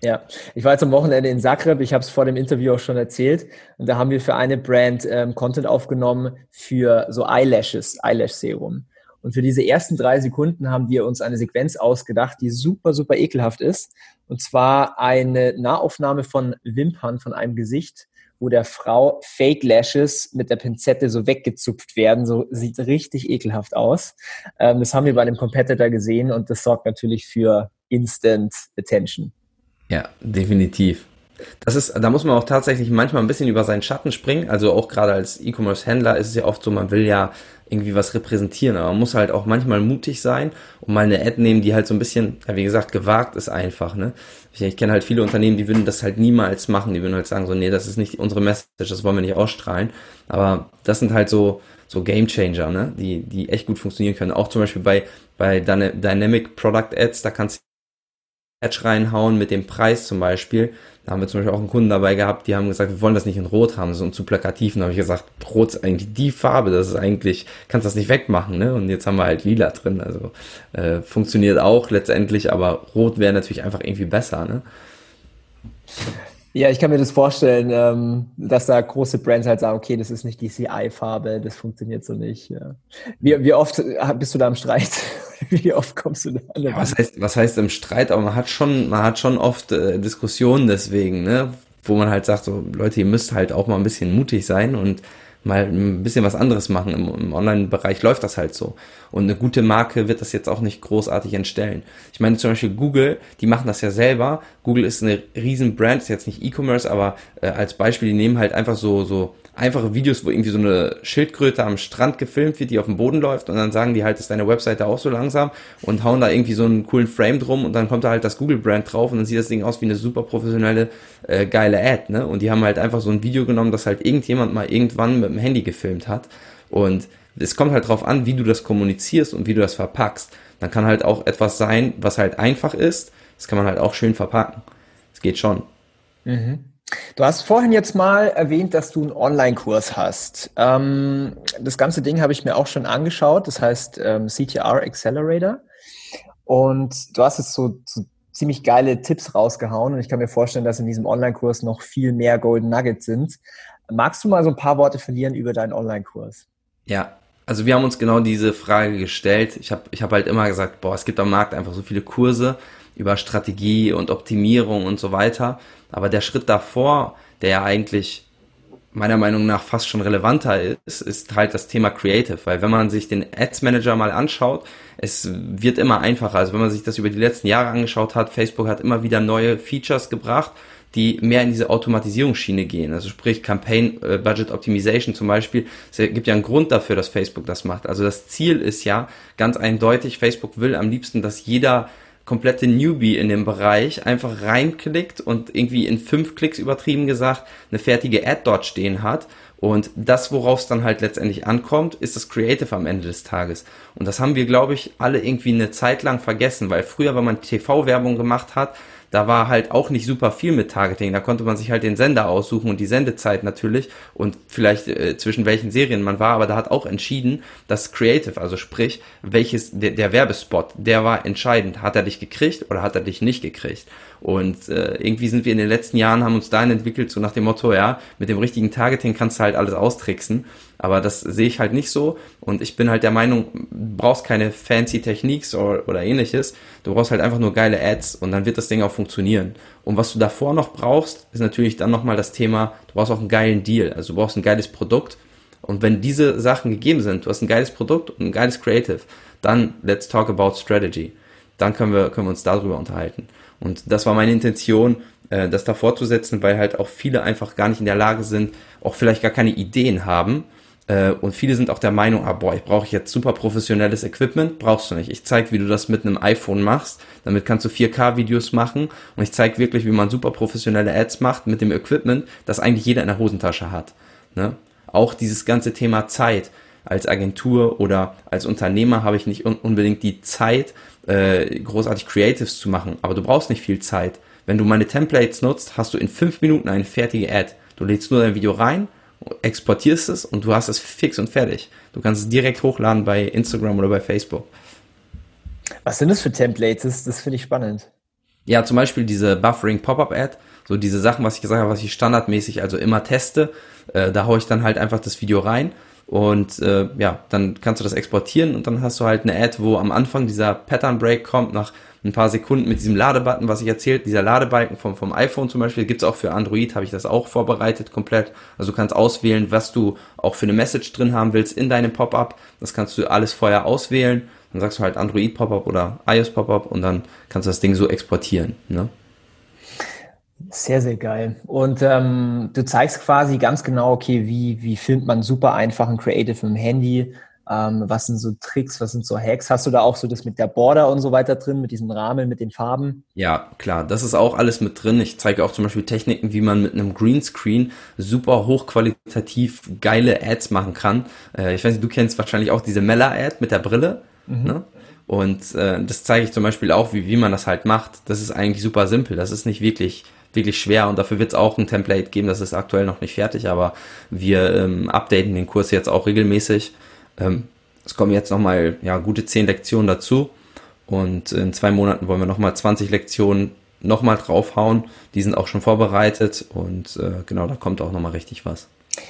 Ja, ich war jetzt am Wochenende in Zagreb, ich habe es vor dem Interview auch schon erzählt. Und da haben wir für eine Brand ähm, Content aufgenommen für so Eyelashes, Eyelash Serum. Und für diese ersten drei Sekunden haben wir uns eine Sequenz ausgedacht, die super, super ekelhaft ist. Und zwar eine Nahaufnahme von Wimpern von einem Gesicht, wo der Frau Fake Lashes mit der Pinzette so weggezupft werden. So sieht richtig ekelhaft aus. Ähm, das haben wir bei einem Competitor gesehen und das sorgt natürlich für Instant Attention. Ja, definitiv. Das ist, da muss man auch tatsächlich manchmal ein bisschen über seinen Schatten springen. Also auch gerade als E-Commerce-Händler ist es ja oft so, man will ja irgendwie was repräsentieren, aber man muss halt auch manchmal mutig sein und mal eine Ad nehmen, die halt so ein bisschen, ja, wie gesagt, gewagt ist einfach, ne? Ich, ich kenne halt viele Unternehmen, die würden das halt niemals machen, die würden halt sagen so, nee, das ist nicht unsere Message, das wollen wir nicht ausstrahlen, aber das sind halt so, so Game Changer, ne? Die, die echt gut funktionieren können. Auch zum Beispiel bei, bei Dynamic Product Ads, da kannst Edge reinhauen mit dem Preis zum Beispiel. Da haben wir zum Beispiel auch einen Kunden dabei gehabt, die haben gesagt, wir wollen das nicht in Rot haben, sondern zu plakativ. Und habe ich gesagt, Rot ist eigentlich die Farbe, das ist eigentlich, kannst das nicht wegmachen, ne? Und jetzt haben wir halt Lila drin. Also äh, funktioniert auch letztendlich, aber Rot wäre natürlich einfach irgendwie besser, ne? Ja, ich kann mir das vorstellen, ähm, dass da große Brands halt sagen, okay, das ist nicht die CI-Farbe, das funktioniert so nicht. Wie, wie oft äh, bist du da im Streit? wie oft kommst du da an? Ja, was heißt, was heißt im Streit? Aber man hat schon, man hat schon oft äh, Diskussionen deswegen, ne? Wo man halt sagt, so, Leute, ihr müsst halt auch mal ein bisschen mutig sein und mal ein bisschen was anderes machen. Im, im Online-Bereich läuft das halt so. Und eine gute Marke wird das jetzt auch nicht großartig entstellen. Ich meine zum Beispiel Google, die machen das ja selber. Google ist eine riesen Brand, ist jetzt nicht E-Commerce, aber äh, als Beispiel, die nehmen halt einfach so, so einfache Videos, wo irgendwie so eine Schildkröte am Strand gefilmt wird, die auf dem Boden läuft und dann sagen die halt, ist deine Webseite auch so langsam und hauen da irgendwie so einen coolen Frame drum und dann kommt da halt das Google-Brand drauf und dann sieht das Ding aus wie eine super professionelle, äh, geile Ad, ne? Und die haben halt einfach so ein Video genommen, das halt irgendjemand mal irgendwann mit dem Handy gefilmt hat und es kommt halt drauf an, wie du das kommunizierst und wie du das verpackst. Dann kann halt auch etwas sein, was halt einfach ist, das kann man halt auch schön verpacken. Es geht schon. Mhm. Du hast vorhin jetzt mal erwähnt, dass du einen Online-Kurs hast. Ähm, das ganze Ding habe ich mir auch schon angeschaut. Das heißt ähm, CTR Accelerator. Und du hast jetzt so, so ziemlich geile Tipps rausgehauen. Und ich kann mir vorstellen, dass in diesem Online-Kurs noch viel mehr Golden Nuggets sind. Magst du mal so ein paar Worte verlieren über deinen Online-Kurs? Ja, also wir haben uns genau diese Frage gestellt. Ich habe ich hab halt immer gesagt, boah, es gibt am Markt einfach so viele Kurse über Strategie und Optimierung und so weiter. Aber der Schritt davor, der ja eigentlich meiner Meinung nach fast schon relevanter ist, ist halt das Thema Creative, weil wenn man sich den Ads Manager mal anschaut, es wird immer einfacher. Also wenn man sich das über die letzten Jahre angeschaut hat, Facebook hat immer wieder neue Features gebracht, die mehr in diese Automatisierungsschiene gehen. Also sprich Campaign äh, Budget Optimization zum Beispiel. Es gibt ja einen Grund dafür, dass Facebook das macht. Also das Ziel ist ja ganz eindeutig, Facebook will am liebsten, dass jeder komplette Newbie in dem Bereich einfach reinklickt und irgendwie in fünf Klicks übertrieben gesagt eine fertige Ad dort stehen hat. Und das, worauf es dann halt letztendlich ankommt, ist das Creative am Ende des Tages. Und das haben wir, glaube ich, alle irgendwie eine Zeit lang vergessen, weil früher, wenn man TV-Werbung gemacht hat, da war halt auch nicht super viel mit Targeting. Da konnte man sich halt den Sender aussuchen und die Sendezeit natürlich und vielleicht äh, zwischen welchen Serien man war, aber da hat auch entschieden, dass Creative, also sprich, welches, der, der Werbespot, der war entscheidend. Hat er dich gekriegt oder hat er dich nicht gekriegt? Und äh, irgendwie sind wir in den letzten Jahren, haben uns dahin entwickelt, so nach dem Motto, ja, mit dem richtigen Targeting kannst du halt alles austricksen. Aber das sehe ich halt nicht so. Und ich bin halt der Meinung, du brauchst keine fancy Techniques oder, oder ähnliches. Du brauchst halt einfach nur geile Ads und dann wird das Ding auch funktionieren. Und was du davor noch brauchst, ist natürlich dann nochmal das Thema, du brauchst auch einen geilen Deal. Also du brauchst ein geiles Produkt. Und wenn diese Sachen gegeben sind, du hast ein geiles Produkt und ein geiles Creative, dann let's talk about strategy. Dann können wir, können wir uns darüber unterhalten. Und das war meine Intention, äh, das davor zu setzen, weil halt auch viele einfach gar nicht in der Lage sind, auch vielleicht gar keine Ideen haben. Äh, und viele sind auch der Meinung, ah, boah, ich brauche jetzt super professionelles Equipment. Brauchst du nicht. Ich zeige, wie du das mit einem iPhone machst. Damit kannst du 4K-Videos machen. Und ich zeige wirklich, wie man super professionelle Ads macht mit dem Equipment, das eigentlich jeder in der Hosentasche hat. Ne? Auch dieses ganze Thema Zeit. Als Agentur oder als Unternehmer habe ich nicht un unbedingt die Zeit, äh, großartig Creatives zu machen. Aber du brauchst nicht viel Zeit. Wenn du meine Templates nutzt, hast du in fünf Minuten eine fertige Ad. Du lädst nur dein Video rein, exportierst es und du hast es fix und fertig. Du kannst es direkt hochladen bei Instagram oder bei Facebook. Was sind das für Templates? Das, das finde ich spannend. Ja, zum Beispiel diese Buffering Pop-Up Ad, so diese Sachen, was ich gesagt habe, was ich standardmäßig also immer teste. Äh, da haue ich dann halt einfach das Video rein und äh, ja, dann kannst du das exportieren und dann hast du halt eine Ad, wo am Anfang dieser Pattern Break kommt, nach ein paar Sekunden mit diesem Ladebutton, was ich erzählt, dieser Ladebalken vom, vom iPhone zum Beispiel, gibt's auch für Android, habe ich das auch vorbereitet komplett. Also du kannst auswählen, was du auch für eine Message drin haben willst in deinem Pop-up. Das kannst du alles vorher auswählen. Dann sagst du halt Android Pop-up oder iOS Pop-up und dann kannst du das Ding so exportieren. Ne? Sehr, sehr geil. Und ähm, du zeigst quasi ganz genau, okay, wie, wie filmt man super einfach ein Creative im Handy? Ähm, was sind so Tricks, was sind so Hacks? Hast du da auch so das mit der Border und so weiter drin, mit diesem Rahmen, mit den Farben? Ja, klar, das ist auch alles mit drin. Ich zeige auch zum Beispiel Techniken, wie man mit einem Greenscreen super hochqualitativ geile Ads machen kann. Äh, ich weiß nicht, du kennst wahrscheinlich auch diese Mella-Ad mit der Brille. Mhm. Ne? Und äh, das zeige ich zum Beispiel auch, wie, wie man das halt macht. Das ist eigentlich super simpel. Das ist nicht wirklich wirklich schwer und dafür wird es auch ein Template geben, das ist aktuell noch nicht fertig, aber wir ähm, updaten den Kurs jetzt auch regelmäßig. Ähm, es kommen jetzt nochmal ja, gute zehn Lektionen dazu und in zwei Monaten wollen wir nochmal 20 Lektionen nochmal draufhauen. Die sind auch schon vorbereitet und äh, genau, da kommt auch nochmal richtig was.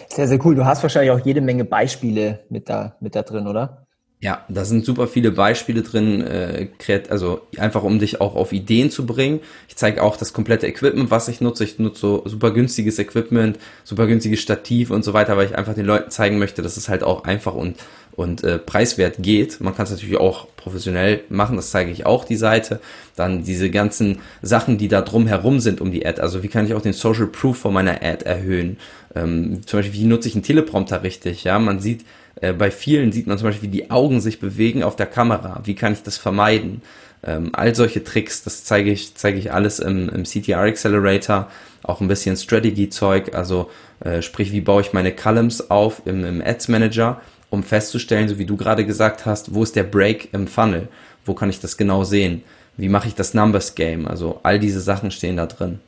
Sehr, sehr cool. Du hast wahrscheinlich auch jede Menge Beispiele mit da, mit da drin, oder? Ja, da sind super viele Beispiele drin, äh, also einfach um dich auch auf Ideen zu bringen. Ich zeige auch das komplette Equipment, was ich nutze. Ich nutze so super günstiges Equipment, super günstiges Stativ und so weiter, weil ich einfach den Leuten zeigen möchte, dass es halt auch einfach und und äh, preiswert geht. Man kann es natürlich auch professionell machen, das zeige ich auch die Seite. Dann diese ganzen Sachen, die da drum herum sind um die Ad. Also wie kann ich auch den Social Proof von meiner Ad erhöhen? Ähm, zum Beispiel, wie nutze ich einen Teleprompter richtig? Ja, man sieht, äh, bei vielen sieht man zum Beispiel, wie die Augen sich bewegen auf der Kamera. Wie kann ich das vermeiden? Ähm, all solche Tricks, das zeige ich, zeige ich alles im, im CTR Accelerator. Auch ein bisschen Strategy-Zeug, also äh, sprich, wie baue ich meine Columns auf im, im Ads Manager, um festzustellen, so wie du gerade gesagt hast, wo ist der Break im Funnel? Wo kann ich das genau sehen? Wie mache ich das Numbers Game? Also all diese Sachen stehen da drin.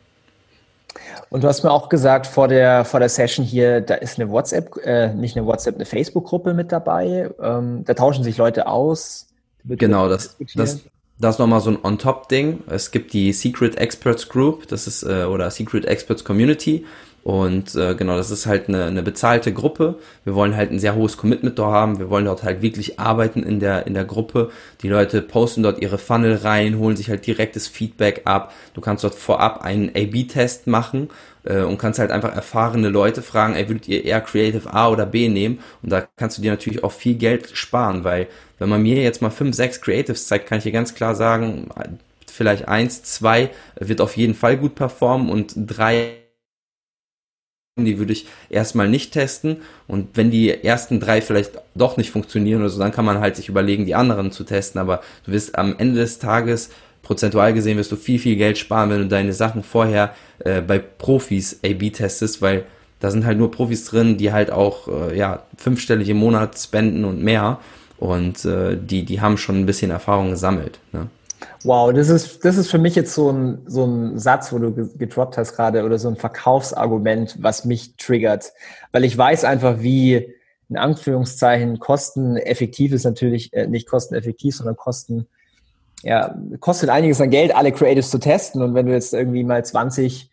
Und du hast mir auch gesagt vor der, vor der Session hier, da ist eine WhatsApp, äh, nicht eine WhatsApp, eine Facebook-Gruppe mit dabei. Ähm, da tauschen sich Leute aus. Genau, das, das, das ist nochmal so ein On-Top-Ding. Es gibt die Secret Experts Group, das ist, äh, oder Secret Experts Community. Und äh, genau, das ist halt eine, eine bezahlte Gruppe. Wir wollen halt ein sehr hohes Commitment dort haben. Wir wollen dort halt wirklich arbeiten in der, in der Gruppe. Die Leute posten dort ihre Funnel rein, holen sich halt direktes Feedback ab. Du kannst dort vorab einen A-B-Test machen äh, und kannst halt einfach erfahrene Leute fragen, ey, würdet ihr eher Creative A oder B nehmen? Und da kannst du dir natürlich auch viel Geld sparen, weil wenn man mir jetzt mal fünf, sechs Creatives zeigt, kann ich dir ganz klar sagen, vielleicht eins, zwei wird auf jeden Fall gut performen und drei die würde ich erstmal nicht testen. Und wenn die ersten drei vielleicht doch nicht funktionieren oder so, dann kann man halt sich überlegen, die anderen zu testen. Aber du wirst am Ende des Tages, prozentual gesehen, wirst du viel, viel Geld sparen, wenn du deine Sachen vorher äh, bei Profis A-B testest, weil da sind halt nur Profis drin, die halt auch, äh, ja, fünfstellig im Monat spenden und mehr. Und äh, die, die haben schon ein bisschen Erfahrung gesammelt. Ne? Wow, das ist, das ist für mich jetzt so ein, so ein Satz, wo du gedroppt hast gerade, oder so ein Verkaufsargument, was mich triggert. Weil ich weiß einfach, wie in Anführungszeichen kosteneffektiv ist natürlich, äh, nicht kosteneffektiv, sondern kosten ja, kostet einiges an Geld, alle Creatives zu testen. Und wenn du jetzt irgendwie mal 20,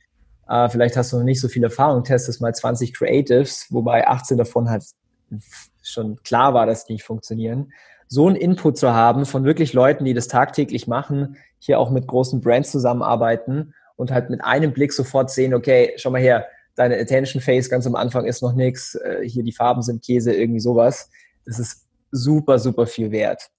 äh, vielleicht hast du noch nicht so viel Erfahrung, testest mal 20 Creatives, wobei 18 davon halt schon klar war, dass die nicht funktionieren. So einen Input zu haben von wirklich Leuten, die das tagtäglich machen, hier auch mit großen Brands zusammenarbeiten und halt mit einem Blick sofort sehen, okay, schau mal her, deine Attention Face ganz am Anfang ist noch nichts, äh, hier die Farben sind Käse, irgendwie sowas. Das ist super, super viel wert.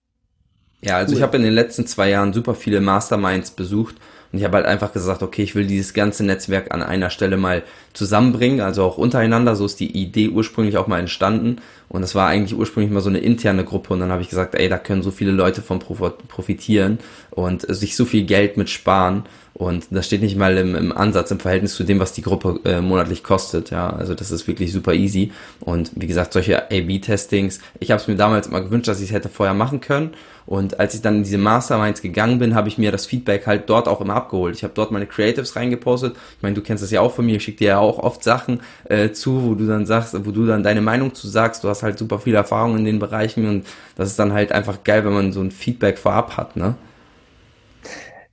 Ja, also cool. ich habe in den letzten zwei Jahren super viele Masterminds besucht und ich habe halt einfach gesagt, okay, ich will dieses ganze Netzwerk an einer Stelle mal zusammenbringen, also auch untereinander. So ist die Idee ursprünglich auch mal entstanden. Und das war eigentlich ursprünglich mal so eine interne Gruppe. Und dann habe ich gesagt, ey, da können so viele Leute von profitieren und sich so viel Geld mit sparen. Und das steht nicht mal im, im Ansatz im Verhältnis zu dem, was die Gruppe äh, monatlich kostet. Ja, also das ist wirklich super easy. Und wie gesagt, solche A/B-Testings. Ich habe es mir damals immer gewünscht, dass ich es hätte vorher machen können. Und als ich dann in diese Masterminds gegangen bin, habe ich mir das Feedback halt dort auch immer abgeholt. Ich habe dort meine Creatives reingepostet. Ich meine, du kennst das ja auch von mir. Ich schicke dir ja auch oft Sachen äh, zu, wo du dann sagst, wo du dann deine Meinung zu sagst. Du hast halt super viel Erfahrung in den Bereichen und das ist dann halt einfach geil, wenn man so ein Feedback vorab hat, ne?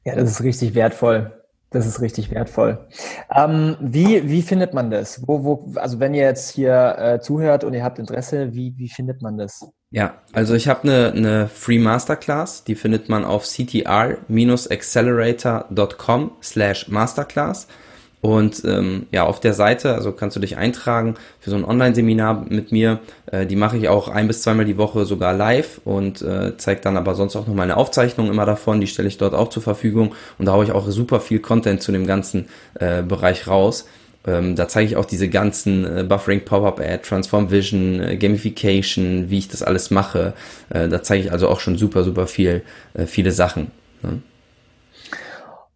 Ja, das ist richtig wertvoll. Das ist richtig wertvoll. Ähm, wie, wie findet man das? Wo, wo, also wenn ihr jetzt hier äh, zuhört und ihr habt Interesse, wie, wie findet man das? Ja, also ich habe eine, eine Free Masterclass, die findet man auf ctr-accelerator.com slash Masterclass. Und ähm, ja, auf der Seite, also kannst du dich eintragen für so ein Online-Seminar mit mir. Äh, die mache ich auch ein bis zweimal die Woche sogar live und äh, zeige dann aber sonst auch noch meine Aufzeichnung immer davon. Die stelle ich dort auch zur Verfügung und da haue ich auch super viel Content zu dem ganzen äh, Bereich raus. Ähm, da zeige ich auch diese ganzen äh, Buffering, Pop-Up Ad, Transform Vision, äh, Gamification, wie ich das alles mache. Äh, da zeige ich also auch schon super, super viel, äh, viele Sachen. Ne?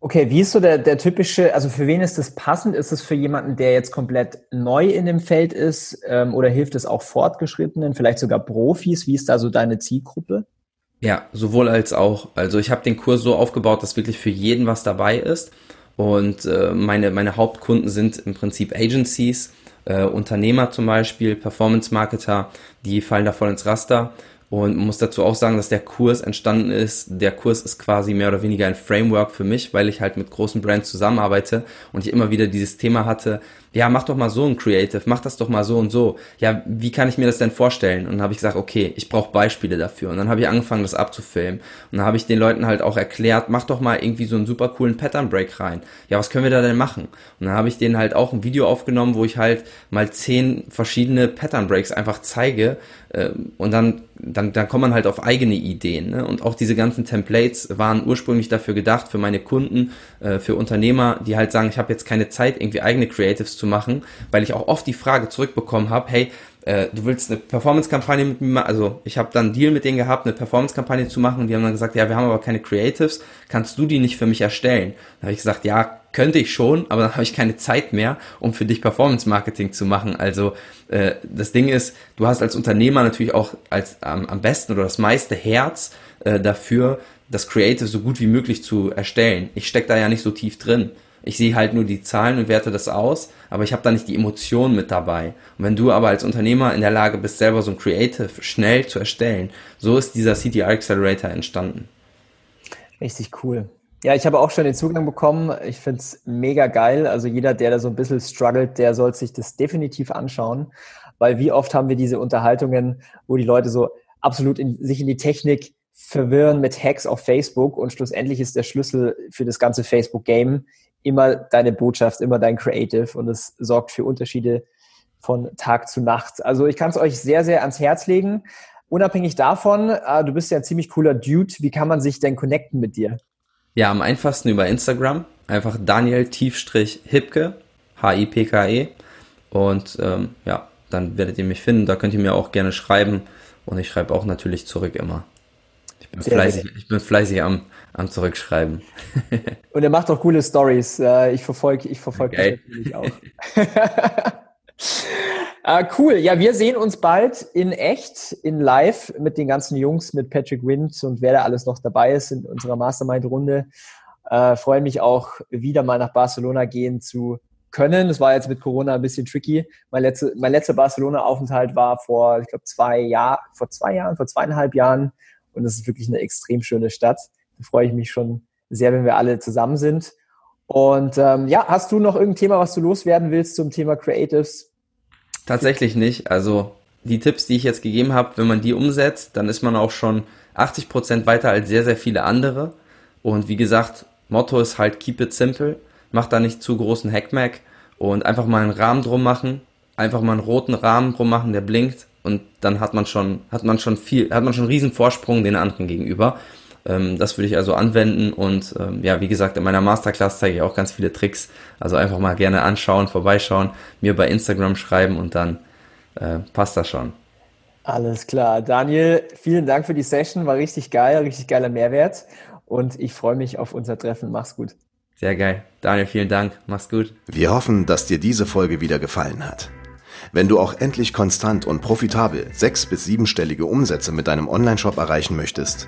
Okay, wie ist so der, der typische, also für wen ist das passend? Ist es für jemanden, der jetzt komplett neu in dem Feld ist ähm, oder hilft es auch Fortgeschrittenen, vielleicht sogar Profis? Wie ist da so deine Zielgruppe? Ja, sowohl als auch. Also ich habe den Kurs so aufgebaut, dass wirklich für jeden was dabei ist. Und äh, meine, meine Hauptkunden sind im Prinzip Agencies, äh, Unternehmer zum Beispiel, Performance-Marketer, die fallen da voll ins Raster. Und man muss dazu auch sagen, dass der Kurs entstanden ist. Der Kurs ist quasi mehr oder weniger ein Framework für mich, weil ich halt mit großen Brands zusammenarbeite und ich immer wieder dieses Thema hatte, ja, mach doch mal so ein Creative, mach das doch mal so und so. Ja, wie kann ich mir das denn vorstellen? Und dann habe ich gesagt, okay, ich brauche Beispiele dafür. Und dann habe ich angefangen, das abzufilmen. Und dann habe ich den Leuten halt auch erklärt, mach doch mal irgendwie so einen super coolen Pattern Break rein. Ja, was können wir da denn machen? Und dann habe ich denen halt auch ein Video aufgenommen, wo ich halt mal zehn verschiedene Pattern Breaks einfach zeige. Ähm, und dann, dann, dann kommt man halt auf eigene Ideen. Ne? Und auch diese ganzen Templates waren ursprünglich dafür gedacht, für meine Kunden, äh, für Unternehmer, die halt sagen, ich habe jetzt keine Zeit, irgendwie eigene Creatives zu machen, weil ich auch oft die Frage zurückbekommen habe, hey, äh, du willst eine Performance-Kampagne mit mir machen, also ich habe dann einen Deal mit denen gehabt, eine Performance-Kampagne zu machen und die haben dann gesagt, ja, wir haben aber keine Creatives, kannst du die nicht für mich erstellen? Da habe ich gesagt, ja, könnte ich schon, aber dann habe ich keine Zeit mehr, um für dich Performance-Marketing zu machen. Also äh, das Ding ist, du hast als Unternehmer natürlich auch als ähm, am besten oder das meiste Herz äh, dafür, das Creative so gut wie möglich zu erstellen. Ich stecke da ja nicht so tief drin. Ich sehe halt nur die Zahlen und werte das aus, aber ich habe da nicht die Emotionen mit dabei. Und wenn du aber als Unternehmer in der Lage bist, selber so ein Creative schnell zu erstellen, so ist dieser CTR Accelerator entstanden. Richtig cool. Ja, ich habe auch schon den Zugang bekommen. Ich finde es mega geil. Also jeder, der da so ein bisschen struggelt, der soll sich das definitiv anschauen. Weil wie oft haben wir diese Unterhaltungen, wo die Leute so absolut in, sich in die Technik verwirren mit Hacks auf Facebook und schlussendlich ist der Schlüssel für das ganze Facebook-Game immer deine Botschaft, immer dein Creative und es sorgt für Unterschiede von Tag zu Nacht. Also ich kann es euch sehr, sehr ans Herz legen. Unabhängig davon, äh, du bist ja ein ziemlich cooler Dude. Wie kann man sich denn connecten mit dir? Ja, am einfachsten über Instagram. Einfach Daniel Tiefstrich Hipke, H-I-P-K-E. Und ähm, ja, dann werdet ihr mich finden. Da könnt ihr mir auch gerne schreiben. Und ich schreibe auch natürlich zurück immer. Ich bin, fleißig, ich bin fleißig am, am Zurückschreiben. Und er macht auch coole Stories. Ich verfolge ich verfolg okay. das natürlich auch. ah, cool. Ja, wir sehen uns bald in echt, in live mit den ganzen Jungs, mit Patrick Wind und wer da alles noch dabei ist in unserer Mastermind-Runde. Äh, freue mich auch, wieder mal nach Barcelona gehen zu können. Das war jetzt mit Corona ein bisschen tricky. Mein, letzte, mein letzter Barcelona-Aufenthalt war vor, ich glaube, zwei Jahr, vor zwei Jahren, vor zweieinhalb Jahren und es ist wirklich eine extrem schöne Stadt. Da freue ich mich schon sehr, wenn wir alle zusammen sind. Und ähm, ja, hast du noch irgendein Thema, was du loswerden willst zum Thema Creatives? Tatsächlich nicht. Also die Tipps, die ich jetzt gegeben habe, wenn man die umsetzt, dann ist man auch schon 80 Prozent weiter als sehr, sehr viele andere. Und wie gesagt, Motto ist halt keep it simple. Mach da nicht zu großen Hackmack und einfach mal einen Rahmen drum machen. Einfach mal einen roten Rahmen drum machen, der blinkt. Und dann hat man schon, hat man schon viel, hat man schon einen riesen Vorsprung den anderen gegenüber. Ähm, das würde ich also anwenden und ähm, ja, wie gesagt, in meiner Masterclass zeige ich auch ganz viele Tricks. Also einfach mal gerne anschauen, vorbeischauen, mir bei Instagram schreiben und dann äh, passt das schon. Alles klar. Daniel, vielen Dank für die Session. War richtig geil, richtig geiler Mehrwert. Und ich freue mich auf unser Treffen. Mach's gut. Sehr geil. Daniel, vielen Dank. Mach's gut. Wir hoffen, dass dir diese Folge wieder gefallen hat. Wenn du auch endlich konstant und profitabel sechs- bis siebenstellige Umsätze mit deinem Onlineshop erreichen möchtest,